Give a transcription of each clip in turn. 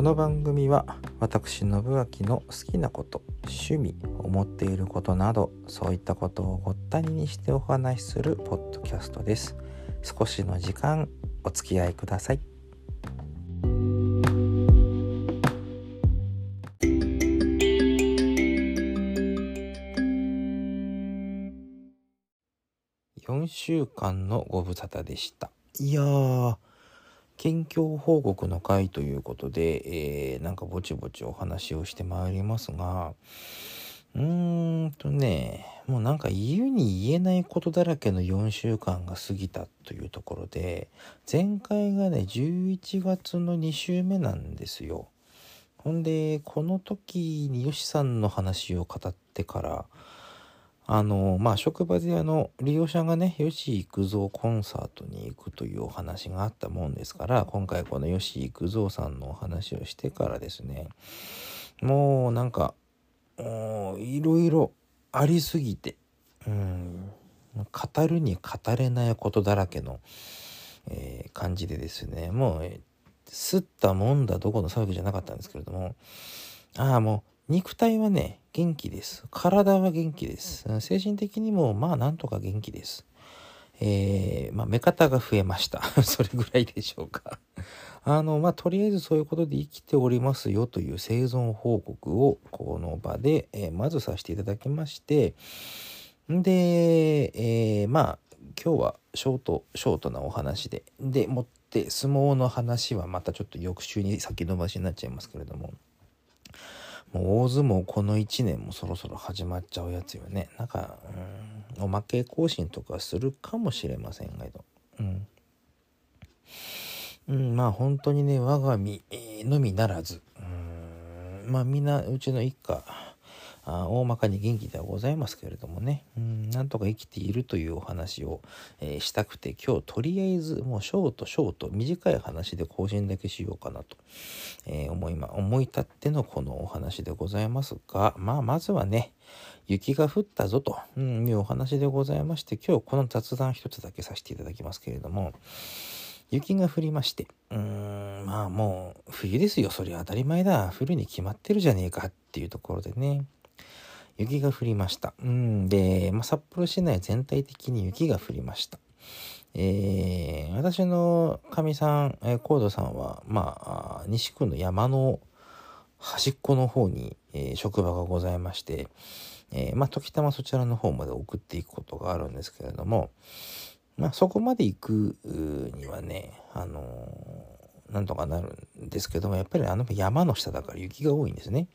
この番組は私信明の好きなこと趣味思っていることなどそういったことをごったににしてお話しするポッドキャストです。少しの時間お付き合いください。4週間のご無沙汰でした。いや近況報告の会ということで、えー、なんかぼちぼちお話をしてまいりますがうーんとねもうなんか言うに言えないことだらけの4週間が過ぎたというところで前回がね11月の2週目なんですよ。ほんでこの時によしさんの話を語ってからあのまあ職場であの利用者がね吉幾三コンサートに行くというお話があったもんですから今回この吉幾三さんのお話をしてからですねもうなんかいろいろありすぎてうん語るに語れないことだらけの、えー、感じでですねもうすったもんだどこの騒ぎじゃなかったんですけれどもああもう肉体はね、元気です。体は元気です。精神的にも、まあ、なんとか元気です。えー、まあ、目方が増えました。それぐらいでしょうか。あの、まあ、とりあえずそういうことで生きておりますよという生存報告を、この場で、えー、まずさせていただきまして、で、えー、まあ、今日はショート、ショートなお話で、でもって相撲の話はまたちょっと翌週に先延ばしになっちゃいますけれども、もう大相撲この1年もそろそろ始まっちゃうやつよね。なんか、うん、おまけ更新とかするかもしれませんが、うん。うん、まあ本当にね、我が身のみならず、うん、まあみんなうちの一家、あ大まかに元気ではございますけれどもね、うん、なんとか生きているというお話を、えー、したくて今日とりあえずもうショートショート短い話で更新だけしようかなと、えー、思いま思い立ってのこのお話でございますがまあまずはね雪が降ったぞと、うん、いうお話でございまして今日この雑談一つだけさせていただきますけれども雪が降りまして、うーん、まあもう冬ですよ。それ当たり前だ。降るに決まってるじゃねえかっていうところでね。雪が降りました。うん、で、まあ、札幌市内全体的に雪が降りました。えー、私のかみさん、えー、コードさんは、まあ、西区の山の端っこの方に、えー、職場がございまして、えー、まあ、時たまそちらの方まで送っていくことがあるんですけれども、まあ、そこまで行くにはね、あのー、なんとかなるんですけども、やっぱりあの山の下だから雪が多いんですね。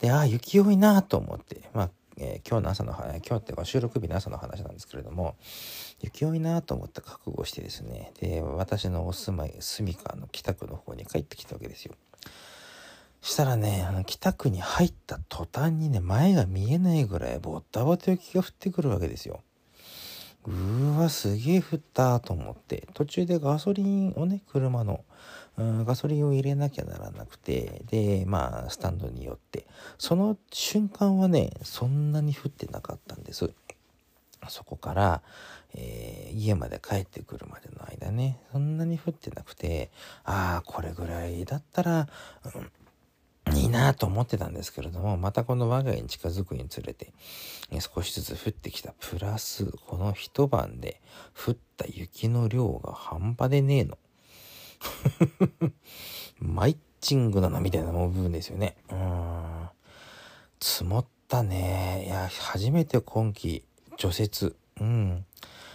で、ああ、雪多いなと思って、まあ、えー、今日の朝の話、今日っては収録日の朝の話なんですけれども、雪多いなと思った覚悟してですね、で、私のお住まい、住処の北区の方に帰ってきたわけですよ。したらね、あの北区に入った途端にね、前が見えないぐらいボッタボタ雪が降ってくるわけですよ。うわ、すげえ降ったと思って、途中でガソリンをね、車の、ガソリンを入れなきゃならなくて、で、まあ、スタンドによって、その瞬間はね、そんなに降ってなかったんです。そこから、えー、家まで帰ってくるまでの間ね、そんなに降ってなくて、ああ、これぐらいだったら、うん、なと思ってたんですけれども、またこの我が家に近づくにつれて、少しずつ降ってきた。プラス、この一晩で降った雪の量が半端でねえの。マイッチングなのみたいな部分ですよね。うん。積もったね。いや、初めて今季除雪。うん。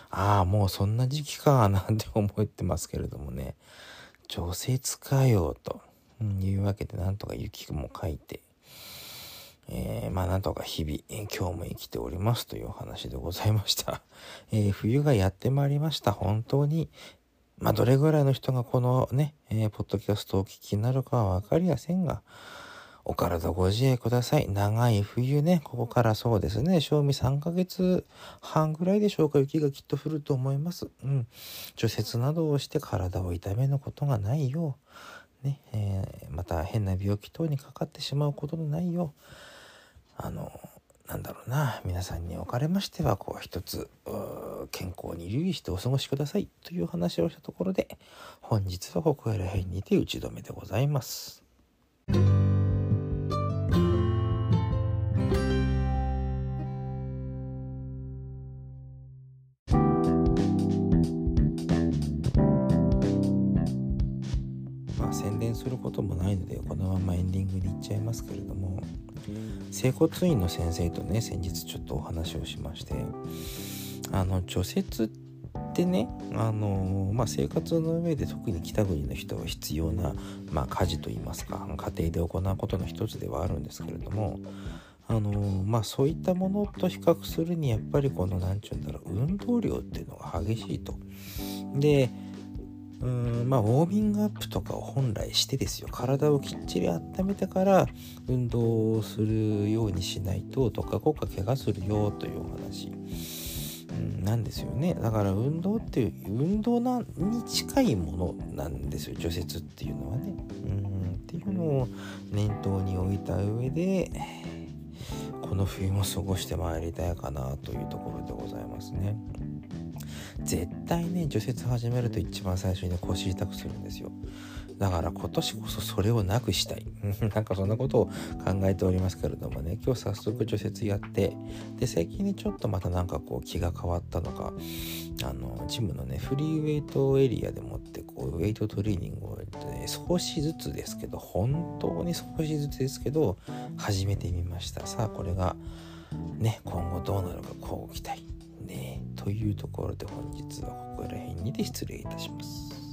ああ、もうそんな時期か、なんて思ってますけれどもね。除雪かよ、というわけで、なんとか雪もかいて、えー、まあなんとか日々、え、今日も生きておりますというお話でございました。えー、冬がやってまいりました。本当に、まあ、どれぐらいの人がこのね、えー、ポッドキャストをお聞きになるかはわかりませんが、お体ご自愛ください。長い冬ね、ここからそうですね、賞味3ヶ月半ぐらいでしょうか、雪がきっと降ると思います。うん。除雪などをして体を痛めることがないよう、ね、えー、また変な病気等にかかってしまうことのないよう、あの、なんだろうな皆さんにおかれましてはこう一つ健康に留意してお過ごしくださいという話をしたところで本日はここら辺にて打ち止めでございます。することもないのでこのままエンディングに行っちゃいますけれども整骨院の先生とね先日ちょっとお話をしましてあの除雪ってねあの、まあ、生活の上で特に北国の人は必要な、まあ、家事といいますか家庭で行うことの一つではあるんですけれどもあのまあそういったものと比較するにやっぱりこの何て言うんだろう運動量っていうのが激しいと。でうんまあウォーミングアップとかを本来してですよ。体をきっちり温めてから運動をするようにしないととかこか怪我するよというお話、うん、なんですよね。だから運動っていう運動なに近いものなんですよ除雪っていうのはね。うんっていうのを念頭に置いた上でこの冬も過ごしてまいりたいかなというところでございますね。絶対ね除雪始めると一番最初に腰痛くするんですよ。だから今年こそそれをなくしたい。なんかそんなことを考えておりますけれどもね。今日早速除雪やってで最近にちょっとまたなんかこう気が変わったのがあのジムのねフリーウェイトエリアでもってこうウェイトトレーニングを、ね、少しずつですけど本当に少しずつですけど始めてみました。さあこれがね今後どうなるかこう期待。ねというところで本日はここら辺にて失礼いたします。